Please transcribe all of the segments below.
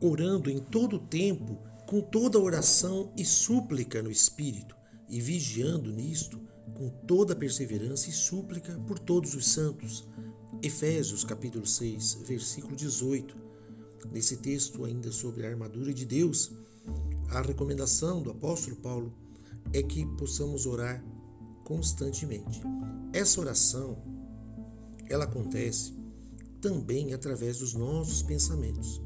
orando em todo o tempo, com toda oração e súplica no Espírito, e vigiando nisto com toda perseverança e súplica por todos os santos. Efésios capítulo 6, versículo 18. Nesse texto ainda sobre a armadura de Deus, a recomendação do apóstolo Paulo é que possamos orar constantemente. Essa oração ela acontece também através dos nossos pensamentos.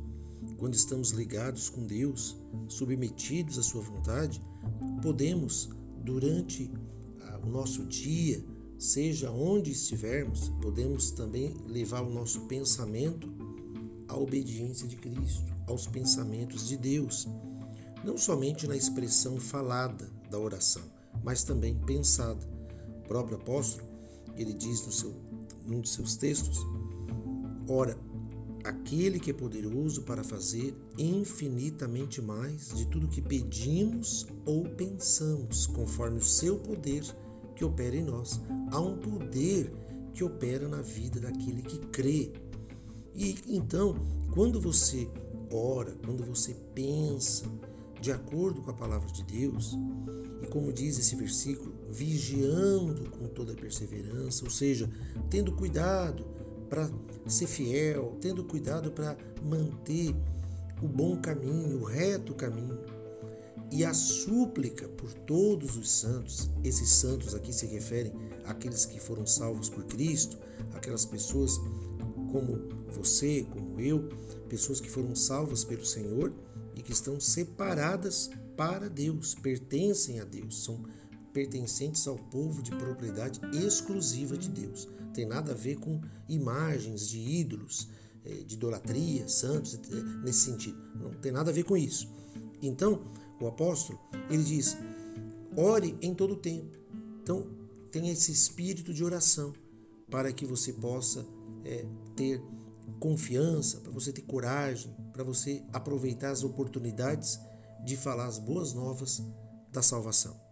Quando estamos ligados com Deus, submetidos à sua vontade, podemos durante o nosso dia, seja onde estivermos, podemos também levar o nosso pensamento à obediência de Cristo, aos pensamentos de Deus, não somente na expressão falada da oração, mas também pensada. O próprio apóstolo, ele diz no seu, num de seus textos, ora, aquele que é poderoso para fazer infinitamente mais de tudo que pedimos ou pensamos, conforme o seu poder que opera em nós. Há um poder que opera na vida daquele que crê. E então, quando você ora, quando você pensa de acordo com a palavra de Deus, e como diz esse versículo, vigiando com toda perseverança, ou seja, tendo cuidado para ser fiel, tendo cuidado para manter o bom caminho, o reto caminho, e a súplica por todos os santos, esses santos aqui se referem àqueles que foram salvos por Cristo, aquelas pessoas como você, como eu, pessoas que foram salvas pelo Senhor e que estão separadas para Deus, pertencem a Deus, são pertencentes ao povo de propriedade exclusiva de Deus. Tem nada a ver com imagens de ídolos, eh, de idolatria, santos, eh, nesse sentido. Não tem nada a ver com isso. Então, o apóstolo, ele diz: ore em todo o tempo. Então, tenha esse espírito de oração para que você possa é, ter confiança, para você ter coragem, para você aproveitar as oportunidades de falar as boas novas da salvação.